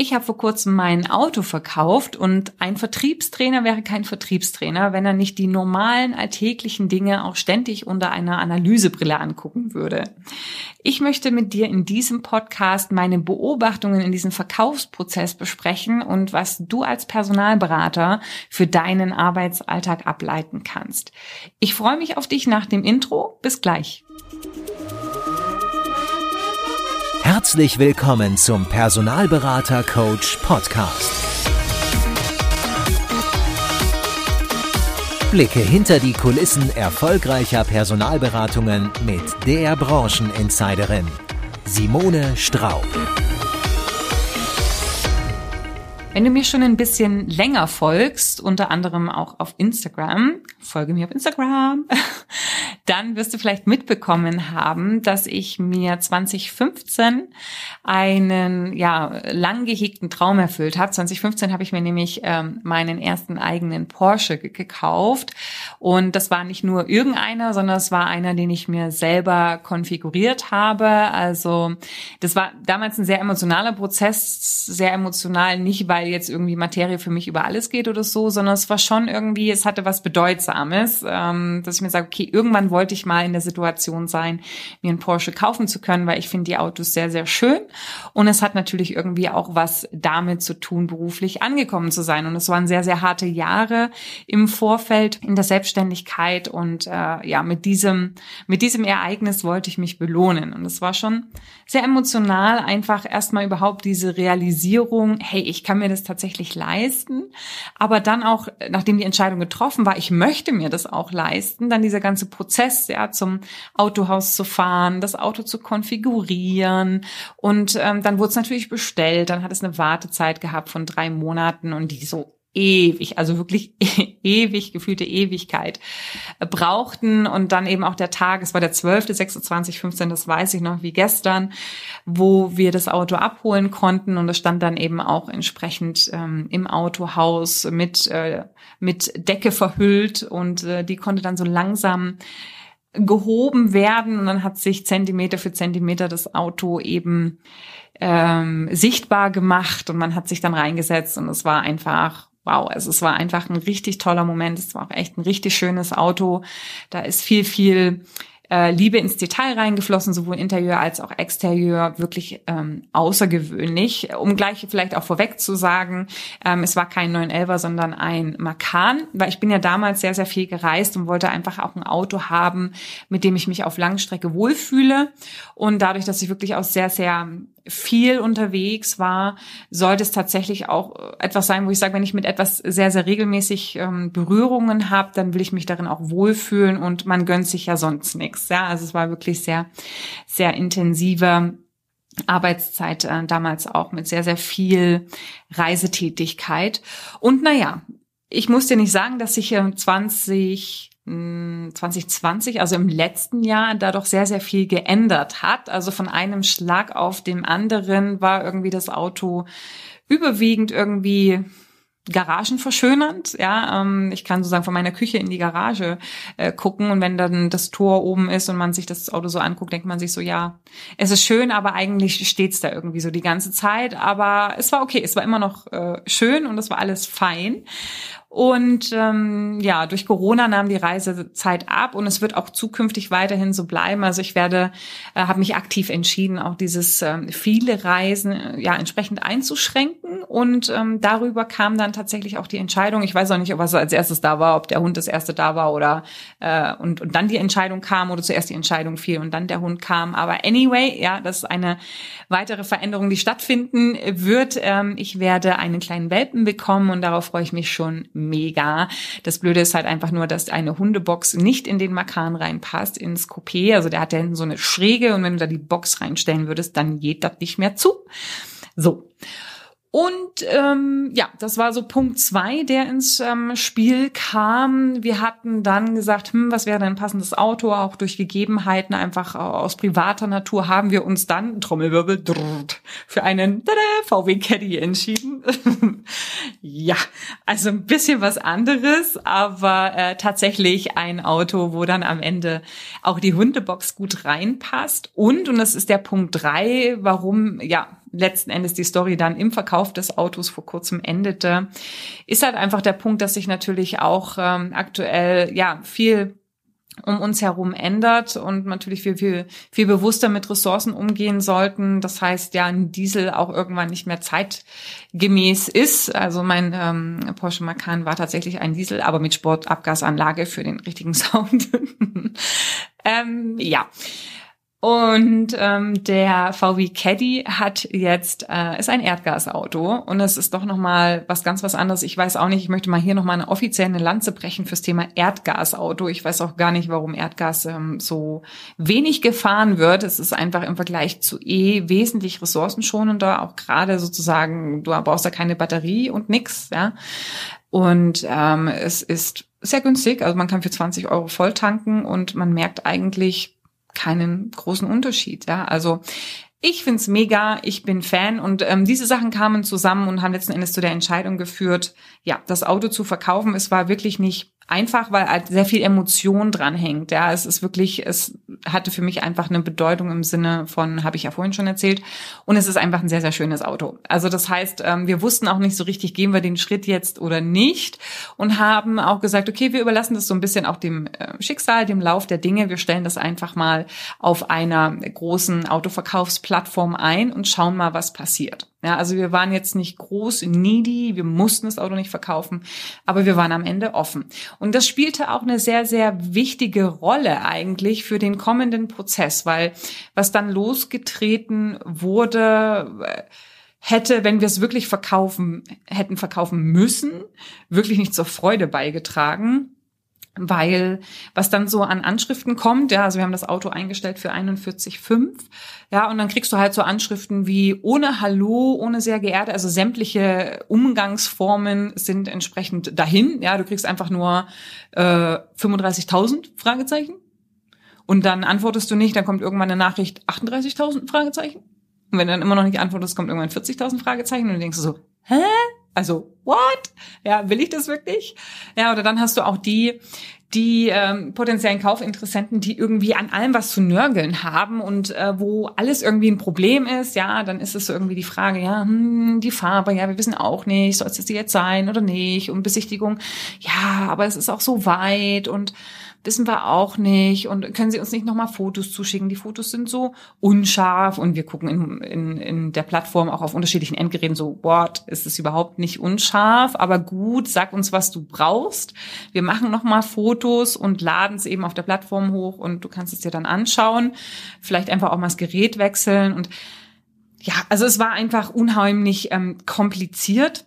Ich habe vor kurzem mein Auto verkauft und ein Vertriebstrainer wäre kein Vertriebstrainer, wenn er nicht die normalen alltäglichen Dinge auch ständig unter einer Analysebrille angucken würde. Ich möchte mit dir in diesem Podcast meine Beobachtungen in diesem Verkaufsprozess besprechen und was du als Personalberater für deinen Arbeitsalltag ableiten kannst. Ich freue mich auf dich nach dem Intro. Bis gleich. Herzlich willkommen zum Personalberater Coach Podcast. Blicke hinter die Kulissen erfolgreicher Personalberatungen mit der Brancheninsiderin Simone Straub. Wenn du mir schon ein bisschen länger folgst, unter anderem auch auf Instagram, folge mir auf Instagram, dann wirst du vielleicht mitbekommen haben, dass ich mir 2015 einen ja lang gehegten Traum erfüllt habe. 2015 habe ich mir nämlich ähm, meinen ersten eigenen Porsche gekauft und das war nicht nur irgendeiner, sondern es war einer, den ich mir selber konfiguriert habe. Also das war damals ein sehr emotionaler Prozess, sehr emotional, nicht weil jetzt irgendwie Materie für mich über alles geht oder so, sondern es war schon irgendwie, es hatte was Bedeutsames, ähm, dass ich mir sage, okay, irgendwann wollte ich mal in der Situation sein, mir einen Porsche kaufen zu können, weil ich finde die Autos sehr, sehr schön. Und es hat natürlich irgendwie auch was damit zu tun, beruflich angekommen zu sein. Und es waren sehr, sehr harte Jahre im Vorfeld in der Selbstständigkeit. Und äh, ja, mit diesem, mit diesem Ereignis wollte ich mich belohnen. Und es war schon sehr emotional, einfach erstmal überhaupt diese Realisierung, hey, ich kann mir das tatsächlich leisten. Aber dann auch, nachdem die Entscheidung getroffen war, ich möchte mir das auch leisten, dann dieser ganze Prozess Prozess, ja, zum Autohaus zu fahren, das Auto zu konfigurieren. Und ähm, dann wurde es natürlich bestellt. Dann hat es eine Wartezeit gehabt von drei Monaten und die so ewig, also wirklich ewig, gefühlte Ewigkeit äh, brauchten und dann eben auch der Tag, es war der 12., 26, 15, das weiß ich noch wie gestern, wo wir das Auto abholen konnten und es stand dann eben auch entsprechend ähm, im Autohaus mit, äh, mit Decke verhüllt und äh, die konnte dann so langsam gehoben werden und dann hat sich Zentimeter für Zentimeter das Auto eben ähm, sichtbar gemacht und man hat sich dann reingesetzt und es war einfach wow, also es war einfach ein richtig toller Moment. Es war auch echt ein richtig schönes Auto. Da ist viel, viel äh, Liebe ins Detail reingeflossen, sowohl Interieur als auch Exterieur, wirklich ähm, außergewöhnlich. Um gleich vielleicht auch vorweg zu sagen, ähm, es war kein 911er, sondern ein Makan, weil ich bin ja damals sehr, sehr viel gereist und wollte einfach auch ein Auto haben, mit dem ich mich auf Langstrecke wohlfühle. Und dadurch, dass ich wirklich auch sehr, sehr viel unterwegs war, sollte es tatsächlich auch etwas sein, wo ich sage, wenn ich mit etwas sehr, sehr regelmäßig ähm, Berührungen habe, dann will ich mich darin auch wohlfühlen und man gönnt sich ja sonst nichts. Ja, also es war wirklich sehr, sehr intensive Arbeitszeit äh, damals auch mit sehr, sehr viel Reisetätigkeit. Und naja, ich muss dir nicht sagen, dass ich 20 2020, also im letzten Jahr, da doch sehr, sehr viel geändert hat. Also von einem Schlag auf dem anderen war irgendwie das Auto überwiegend irgendwie garagenverschönernd. Ja, ähm, ich kann sozusagen von meiner Küche in die Garage äh, gucken und wenn dann das Tor oben ist und man sich das Auto so anguckt, denkt man sich so, ja, es ist schön, aber eigentlich steht's da irgendwie so die ganze Zeit. Aber es war okay, es war immer noch äh, schön und es war alles fein. Und ähm, ja, durch Corona nahm die Reisezeit ab und es wird auch zukünftig weiterhin so bleiben. Also ich werde, äh, habe mich aktiv entschieden, auch dieses ähm, viele Reisen äh, ja entsprechend einzuschränken. Und ähm, darüber kam dann tatsächlich auch die Entscheidung. Ich weiß auch nicht, ob was als erstes da war, ob der Hund das erste da war oder äh, und, und dann die Entscheidung kam oder zuerst die Entscheidung fiel und dann der Hund kam. Aber anyway, ja, das ist eine weitere Veränderung, die stattfinden wird. Ähm, ich werde einen kleinen Welpen bekommen und darauf freue ich mich schon mega. Das Blöde ist halt einfach nur, dass eine Hundebox nicht in den Makan reinpasst, ins Coupé. Also der hat ja so eine Schräge und wenn du da die Box reinstellen würdest, dann geht das nicht mehr zu. So. Und ähm, ja, das war so Punkt zwei, der ins ähm, Spiel kam. Wir hatten dann gesagt, hm, was wäre denn ein passendes Auto? Auch durch Gegebenheiten einfach aus privater Natur haben wir uns dann, Trommelwirbel, drrrt, für einen tada, VW Caddy entschieden. ja, also ein bisschen was anderes, aber äh, tatsächlich ein Auto, wo dann am Ende auch die Hundebox gut reinpasst. Und, und das ist der Punkt drei, warum, ja, letzten Endes die Story dann im Verkauf des Autos vor kurzem endete, ist halt einfach der Punkt, dass sich natürlich auch ähm, aktuell ja viel um uns herum ändert und natürlich viel, viel, viel bewusster mit Ressourcen umgehen sollten. Das heißt, ja, ein Diesel auch irgendwann nicht mehr zeitgemäß ist. Also mein ähm, Porsche Macan war tatsächlich ein Diesel, aber mit Sportabgasanlage für den richtigen Sound. ähm, ja. Und ähm, der VW Caddy hat jetzt äh, ist ein Erdgasauto und es ist doch noch mal was ganz was anderes. Ich weiß auch nicht. Ich möchte mal hier noch mal eine offizielle Lanze brechen fürs Thema Erdgasauto. Ich weiß auch gar nicht, warum Erdgas ähm, so wenig gefahren wird. Es ist einfach im Vergleich zu E wesentlich ressourcenschonender. Auch gerade sozusagen, du brauchst da keine Batterie und nix. Ja, und ähm, es ist sehr günstig. Also man kann für 20 Euro voll tanken und man merkt eigentlich keinen großen Unterschied. Ja, also ich find's mega, ich bin Fan und ähm, diese Sachen kamen zusammen und haben letzten Endes zu der Entscheidung geführt, ja, das Auto zu verkaufen. Es war wirklich nicht einfach, weil halt sehr viel Emotion dran hängt. Ja, es ist wirklich, es hatte für mich einfach eine Bedeutung im Sinne von, habe ich ja vorhin schon erzählt. Und es ist einfach ein sehr, sehr schönes Auto. Also das heißt, ähm, wir wussten auch nicht so richtig, gehen wir den Schritt jetzt oder nicht und haben auch gesagt, okay, wir überlassen das so ein bisschen auch dem äh, Schicksal, dem Lauf der Dinge. Wir stellen das einfach mal auf einer großen Autoverkaufsplattform ein und schauen mal, was passiert. Ja, also wir waren jetzt nicht groß needy, wir mussten das Auto nicht verkaufen, aber wir waren am Ende offen. Und das spielte auch eine sehr, sehr wichtige Rolle eigentlich für den kommenden Prozess, weil was dann losgetreten wurde, hätte, wenn wir es wirklich verkaufen, hätten verkaufen müssen, wirklich nicht zur Freude beigetragen weil was dann so an Anschriften kommt, ja, also wir haben das Auto eingestellt für 41,5, ja, und dann kriegst du halt so Anschriften wie ohne Hallo, ohne sehr geehrte, also sämtliche Umgangsformen sind entsprechend dahin, ja, du kriegst einfach nur äh, 35.000 Fragezeichen und dann antwortest du nicht, dann kommt irgendwann eine Nachricht 38.000 Fragezeichen und wenn du dann immer noch nicht antwortest, kommt irgendwann 40.000 Fragezeichen und du denkst so, hä? Also, what? Ja, will ich das wirklich? Ja, oder dann hast du auch die, die ähm, potenziellen Kaufinteressenten, die irgendwie an allem was zu nörgeln haben und äh, wo alles irgendwie ein Problem ist, ja, dann ist es so irgendwie die Frage, ja, hm, die Farbe, ja, wir wissen auch nicht, soll es das jetzt sein oder nicht und Besichtigung, ja, aber es ist auch so weit und wissen wir auch nicht und können Sie uns nicht nochmal Fotos zuschicken? Die Fotos sind so unscharf und wir gucken in, in, in der Plattform auch auf unterschiedlichen Endgeräten so, what, ist es überhaupt nicht unscharf, aber gut, sag uns, was du brauchst. Wir machen nochmal Fotos und laden es eben auf der Plattform hoch und du kannst es dir dann anschauen. Vielleicht einfach auch mal das Gerät wechseln und ja, also es war einfach unheimlich ähm, kompliziert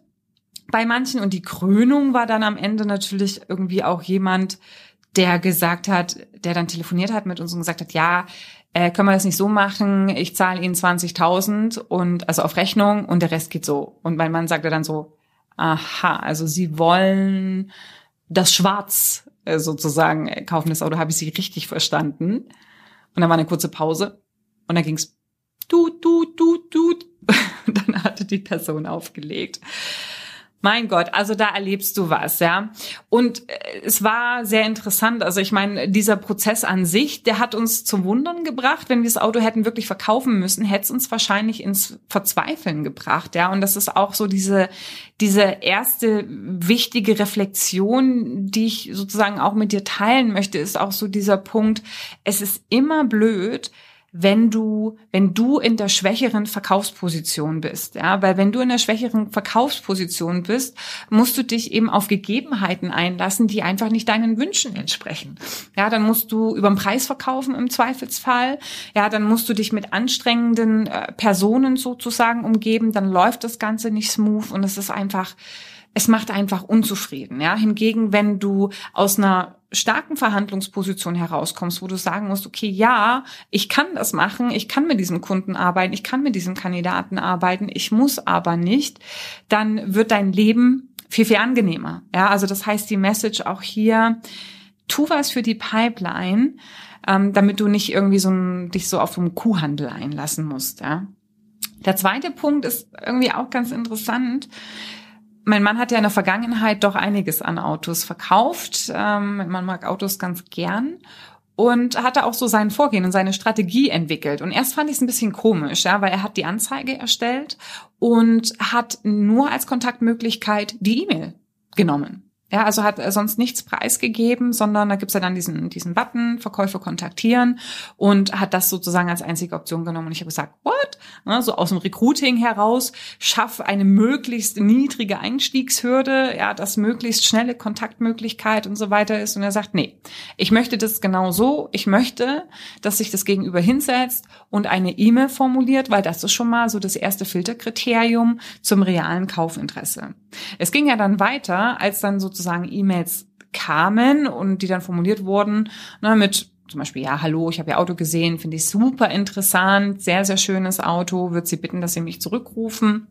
bei manchen und die Krönung war dann am Ende natürlich irgendwie auch jemand, der gesagt hat, der dann telefoniert hat mit uns und gesagt hat, ja, äh, können wir das nicht so machen, ich zahle Ihnen 20.000 und also auf Rechnung und der Rest geht so. Und mein Mann sagte dann so, aha, also Sie wollen das Schwarz äh, sozusagen äh, kaufen, das Auto, habe ich Sie richtig verstanden. Und dann war eine kurze Pause und dann ging's du, du, du, du. Dann hatte die Person aufgelegt. Mein Gott, also da erlebst du was, ja. Und äh, es war sehr interessant. Also ich meine, dieser Prozess an sich, der hat uns zum Wundern gebracht. Wenn wir das Auto hätten wirklich verkaufen müssen, hätte es uns wahrscheinlich ins Verzweifeln gebracht, ja. Und das ist auch so diese, diese erste wichtige Reflexion, die ich sozusagen auch mit dir teilen möchte, ist auch so dieser Punkt. Es ist immer blöd, wenn du, wenn du in der schwächeren Verkaufsposition bist, ja, weil wenn du in der schwächeren Verkaufsposition bist, musst du dich eben auf Gegebenheiten einlassen, die einfach nicht deinen Wünschen entsprechen. Ja, dann musst du über den Preis verkaufen im Zweifelsfall. Ja, dann musst du dich mit anstrengenden äh, Personen sozusagen umgeben, dann läuft das Ganze nicht smooth und es ist einfach, es macht einfach unzufrieden. Ja, hingegen, wenn du aus einer starken Verhandlungsposition herauskommst, wo du sagen musst, okay, ja, ich kann das machen, ich kann mit diesem Kunden arbeiten, ich kann mit diesem Kandidaten arbeiten, ich muss aber nicht, dann wird dein Leben viel, viel angenehmer. Ja, also das heißt, die Message auch hier, tu was für die Pipeline, ähm, damit du nicht irgendwie so ein, dich so auf einen Kuhhandel einlassen musst. Ja. Der zweite Punkt ist irgendwie auch ganz interessant mein Mann hat ja in der Vergangenheit doch einiges an Autos verkauft. Ähm, man mag Autos ganz gern. und hatte auch so sein Vorgehen und seine Strategie entwickelt. Und erst fand ich es ein bisschen komisch, ja, weil er hat die Anzeige erstellt und hat nur als Kontaktmöglichkeit die E-Mail genommen. Ja, also hat er sonst nichts preisgegeben, sondern da gibt's ja dann diesen, diesen Button, Verkäufer kontaktieren und hat das sozusagen als einzige Option genommen. Und ich habe gesagt, what? Ne, so aus dem Recruiting heraus, schaff eine möglichst niedrige Einstiegshürde, ja, dass möglichst schnelle Kontaktmöglichkeit und so weiter ist. Und er sagt, nee, ich möchte das genau so. Ich möchte, dass sich das Gegenüber hinsetzt und eine E-Mail formuliert, weil das ist schon mal so das erste Filterkriterium zum realen Kaufinteresse. Es ging ja dann weiter, als dann sozusagen E-Mails kamen und die dann formuliert wurden, ne, mit zum Beispiel, ja, hallo, ich habe Ihr Auto gesehen, finde ich super interessant, sehr, sehr schönes Auto, würde Sie bitten, dass Sie mich zurückrufen.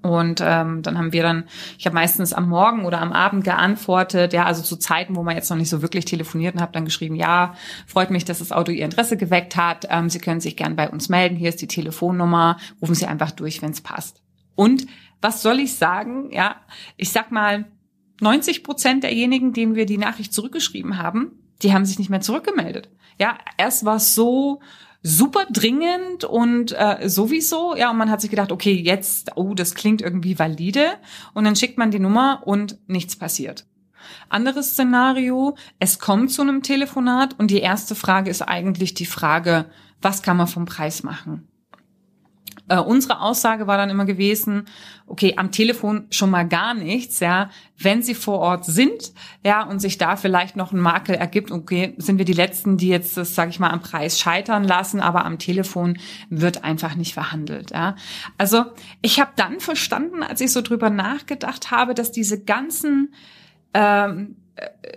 Und ähm, dann haben wir dann, ich habe meistens am Morgen oder am Abend geantwortet, ja, also zu Zeiten, wo man jetzt noch nicht so wirklich telefoniert und habe dann geschrieben, ja, freut mich, dass das Auto Ihr Interesse geweckt hat. Ähm, Sie können sich gern bei uns melden. Hier ist die Telefonnummer. Rufen Sie einfach durch, wenn es passt. Und was soll ich sagen? Ja, ich sag mal, 90 Prozent derjenigen, denen wir die Nachricht zurückgeschrieben haben, die haben sich nicht mehr zurückgemeldet. Ja, erst war es so super dringend und äh, sowieso, ja, und man hat sich gedacht, okay, jetzt, oh, das klingt irgendwie valide, und dann schickt man die Nummer und nichts passiert. Anderes Szenario, es kommt zu einem Telefonat und die erste Frage ist eigentlich die Frage, was kann man vom Preis machen? Äh, unsere Aussage war dann immer gewesen, okay, am Telefon schon mal gar nichts, ja. Wenn sie vor Ort sind, ja, und sich da vielleicht noch ein Makel ergibt, okay, sind wir die Letzten, die jetzt das, sage ich mal, am Preis scheitern lassen, aber am Telefon wird einfach nicht verhandelt, ja. Also ich habe dann verstanden, als ich so drüber nachgedacht habe, dass diese ganzen ähm,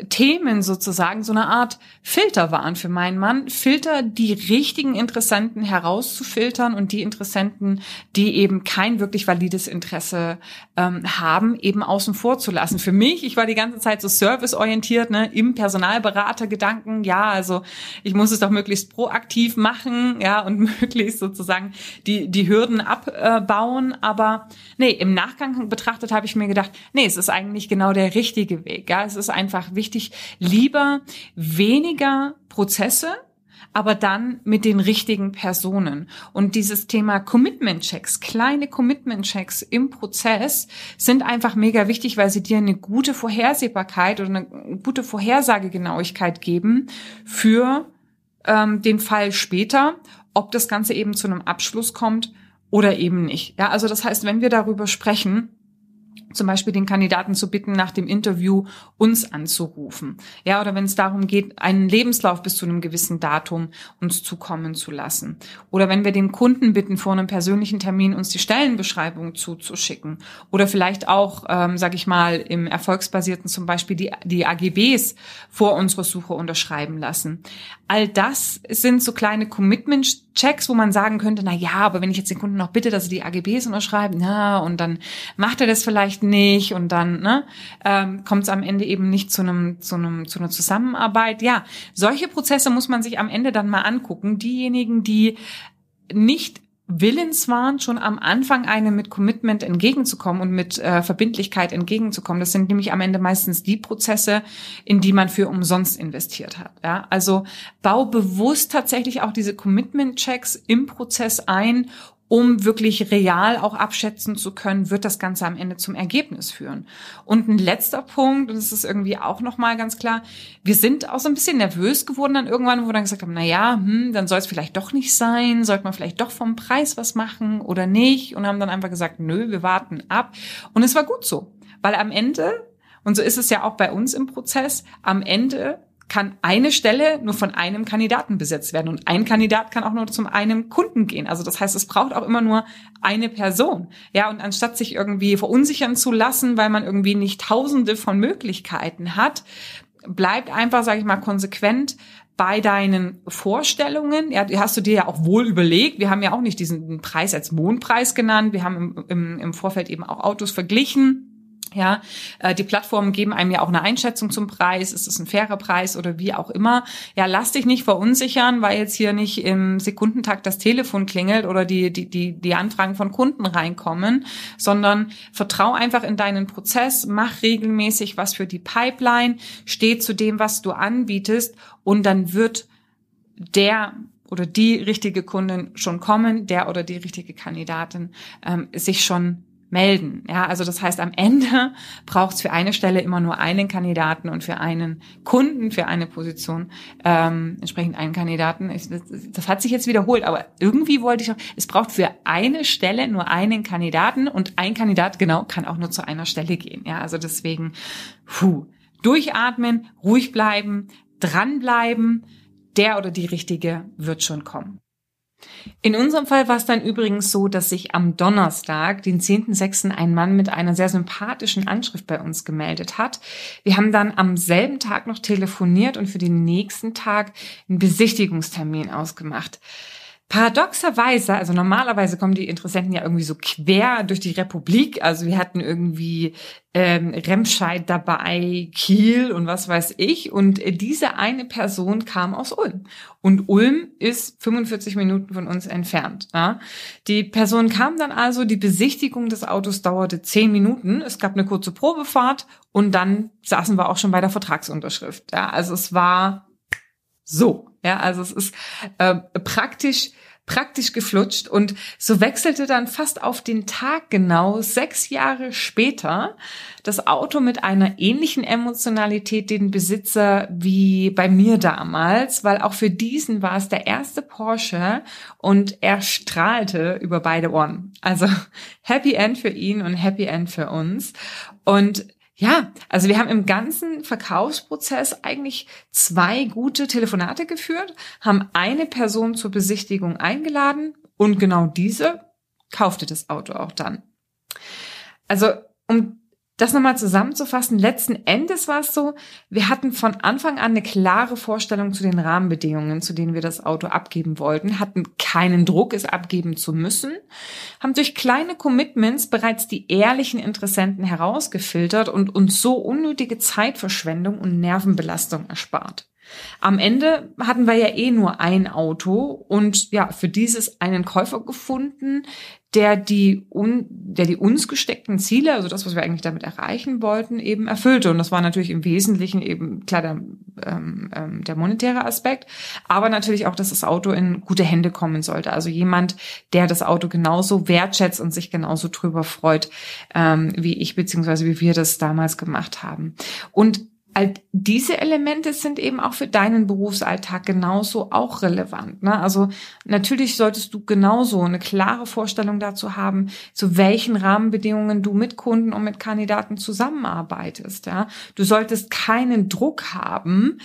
Themen sozusagen so eine Art Filter waren für meinen Mann. Filter, die richtigen Interessenten herauszufiltern und die Interessenten, die eben kein wirklich valides Interesse ähm, haben, eben außen vor zu lassen. Für mich, ich war die ganze Zeit so serviceorientiert, ne, im Personalberatergedanken. Ja, also ich muss es doch möglichst proaktiv machen, ja, und möglichst sozusagen die, die Hürden abbauen. Aber nee, im Nachgang betrachtet habe ich mir gedacht, nee, es ist eigentlich genau der richtige Weg. Ja, es ist einfach einfach wichtig, lieber weniger Prozesse, aber dann mit den richtigen Personen. Und dieses Thema Commitment-Checks, kleine Commitment-Checks im Prozess sind einfach mega wichtig, weil sie dir eine gute Vorhersehbarkeit oder eine gute Vorhersagegenauigkeit geben für ähm, den Fall später, ob das Ganze eben zu einem Abschluss kommt oder eben nicht. Ja, also das heißt, wenn wir darüber sprechen, zum Beispiel den Kandidaten zu bitten, nach dem Interview uns anzurufen. Ja, oder wenn es darum geht, einen Lebenslauf bis zu einem gewissen Datum uns zukommen zu lassen. Oder wenn wir den Kunden bitten, vor einem persönlichen Termin uns die Stellenbeschreibung zuzuschicken. Oder vielleicht auch, ähm, sage ich mal, im Erfolgsbasierten zum Beispiel die, die AGBs vor unserer Suche unterschreiben lassen. All das sind so kleine Commitment-Checks, wo man sagen könnte, na ja, aber wenn ich jetzt den Kunden noch bitte, dass sie die AGBs unterschreiben, na, und dann macht er das vielleicht nicht und dann ne, ähm, kommt es am Ende eben nicht zu einem zu einem zu einer Zusammenarbeit. Ja, solche Prozesse muss man sich am Ende dann mal angucken. Diejenigen, die nicht willens waren, schon am Anfang einem mit Commitment entgegenzukommen und mit äh, Verbindlichkeit entgegenzukommen. Das sind nämlich am Ende meistens die Prozesse, in die man für umsonst investiert hat. Ja? Also bau bewusst tatsächlich auch diese Commitment-Checks im Prozess ein um wirklich real auch abschätzen zu können, wird das Ganze am Ende zum Ergebnis führen. Und ein letzter Punkt, und das ist irgendwie auch nochmal ganz klar, wir sind auch so ein bisschen nervös geworden dann irgendwann, wo wir dann gesagt haben, na ja, hm, dann soll es vielleicht doch nicht sein, sollte man vielleicht doch vom Preis was machen oder nicht und haben dann einfach gesagt, nö, wir warten ab. Und es war gut so, weil am Ende, und so ist es ja auch bei uns im Prozess, am Ende kann eine Stelle nur von einem Kandidaten besetzt werden und ein Kandidat kann auch nur zum einem Kunden gehen. Also das heißt, es braucht auch immer nur eine Person. Ja, und anstatt sich irgendwie verunsichern zu lassen, weil man irgendwie nicht tausende von Möglichkeiten hat, bleibt einfach, sage ich mal, konsequent bei deinen Vorstellungen. Ja, hast du dir ja auch wohl überlegt. Wir haben ja auch nicht diesen Preis als Mondpreis genannt. Wir haben im, im, im Vorfeld eben auch Autos verglichen Ja, äh, die Plattformen geben einem ja auch eine Einschätzung zum Preis. Ist es ein fairer Preis oder wie auch immer? Ja, lass dich nicht verunsichern, weil jetzt hier nicht im Sekundentakt das Telefon klingelt oder die, die, die, die Anfragen von Kunden reinkommen, sondern vertrau einfach in deinen Prozess, mach regelmäßig was für die Pipeline, steh zu dem, was du anbietest und dann wird der oder die richtige Kundin schon kommen, der oder die richtige Kandidatin ähm, sich schon melden. Ja, also das heißt, am Ende braucht es für eine Stelle immer nur einen Kandidaten und für einen Kunden, für eine Position ähm, entsprechend einen Kandidaten. Ich, das, das, hat sich jetzt wiederholt, aber irgendwie wollte ich auch, es braucht für eine Stelle nur einen Kandidaten und ein Kandidat genau kann auch nur zu einer Stelle gehen. Ja, also deswegen, puh, durchatmen, ruhig bleiben, dranbleiben. Der oder die richtige wird schon kommen. In unserem Fall war es dann übrigens so, dass sich am Donnerstag, den 10.06., ein Mann mit einer sehr sympathischen Anschrift bei uns gemeldet hat. Wir haben dann am selben Tag noch telefoniert und für den nächsten Tag einen Besichtigungstermin ausgemacht. Paradoxerweise, also normalerweise kommen die Interessenten ja irgendwie so quer durch die Republik. Also wir hatten irgendwie ähm, Remscheid dabei, Kiel und was weiß ich. Und diese eine Person kam aus Ulm. Und Ulm ist 45 Minuten von uns entfernt. Ja. Die Person kam dann also, die Besichtigung des Autos dauerte 10 Minuten. Es gab eine kurze Probefahrt und dann saßen wir auch schon bei der Vertragsunterschrift. Ja. Also es war so. Ja, also es ist äh, praktisch praktisch geflutscht und so wechselte dann fast auf den Tag genau sechs Jahre später das Auto mit einer ähnlichen Emotionalität den Besitzer wie bei mir damals, weil auch für diesen war es der erste Porsche und er strahlte über beide Ohren. Also Happy End für ihn und Happy End für uns und ja, also wir haben im ganzen Verkaufsprozess eigentlich zwei gute Telefonate geführt, haben eine Person zur Besichtigung eingeladen und genau diese kaufte das Auto auch dann. Also um das nochmal zusammenzufassen, letzten Endes war es so, wir hatten von Anfang an eine klare Vorstellung zu den Rahmenbedingungen, zu denen wir das Auto abgeben wollten, hatten keinen Druck, es abgeben zu müssen, haben durch kleine Commitments bereits die ehrlichen Interessenten herausgefiltert und uns so unnötige Zeitverschwendung und Nervenbelastung erspart. Am Ende hatten wir ja eh nur ein Auto und ja, für dieses einen Käufer gefunden, der die, un, der die uns gesteckten Ziele, also das, was wir eigentlich damit erreichen wollten, eben erfüllte. Und das war natürlich im Wesentlichen eben klar der, ähm, ähm, der monetäre Aspekt, aber natürlich auch, dass das Auto in gute Hände kommen sollte. Also jemand, der das Auto genauso wertschätzt und sich genauso drüber freut, ähm, wie ich beziehungsweise wie wir das damals gemacht haben. Und all diese Elemente sind eben auch für deinen Berufsalltag genauso auch relevant. Ne? Also natürlich solltest du genauso eine klare Vorstellung dazu haben, zu welchen Rahmenbedingungen du mit Kunden und mit Kandidaten zusammenarbeitest. Ja? Du solltest keinen Druck haben,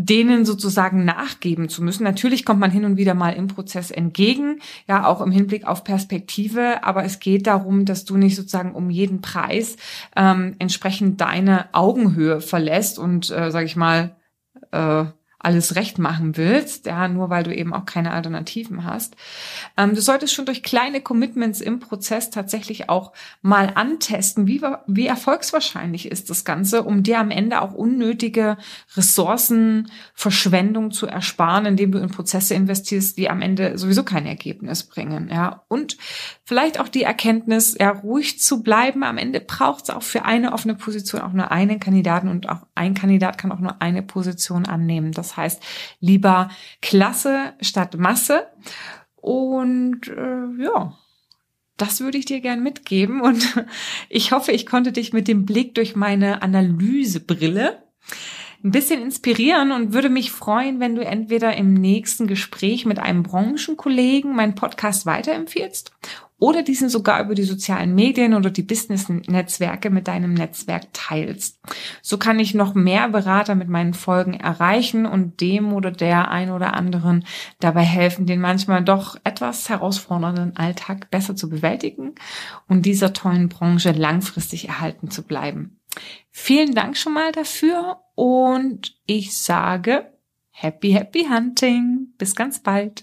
denen sozusagen nachgeben zu müssen. Natürlich kommt man hin und wieder mal im Prozess entgegen, ja, auch im Hinblick auf Perspektive, aber es geht darum, dass du nicht sozusagen um jeden Preis ähm, entsprechend deine Augenhöhe verlässt und, äh, sag ich mal, äh, alles recht machen willst, ja, nur weil du eben auch keine Alternativen hast. Ähm, du solltest schon durch kleine Commitments im Prozess tatsächlich auch mal antesten, wie, wie erfolgswahrscheinlich ist das Ganze, um dir am Ende auch unnötige Ressourcenverschwendung zu ersparen, indem du in Prozesse investierst, die am Ende sowieso kein Ergebnis bringen, ja. Und vielleicht auch die Erkenntnis, ja, ruhig zu bleiben. Am Ende braucht es auch für eine offene Position auch nur einen Kandidaten und auch ein Kandidat kann auch nur eine Position annehmen. Das das heißt, lieber Klasse statt Masse. Und äh, ja, das würde ich dir gern mitgeben. Und ich hoffe, ich konnte dich mit dem Blick durch meine Analysebrille ein bisschen inspirieren und würde mich freuen, wenn du entweder im nächsten Gespräch mit einem Branchenkollegen meinen Podcast weiterempfiehlst oder diesen sogar über die sozialen Medien oder die Business-Netzwerke mit deinem Netzwerk teilst. So kann ich noch mehr Berater mit meinen Folgen erreichen und dem oder der ein oder anderen dabei helfen, den manchmal doch etwas herausfordernden Alltag besser zu bewältigen und dieser tollen Branche langfristig erhalten zu bleiben. Vielen Dank schon mal dafür und ich sage Happy, happy hunting. Bis ganz bald.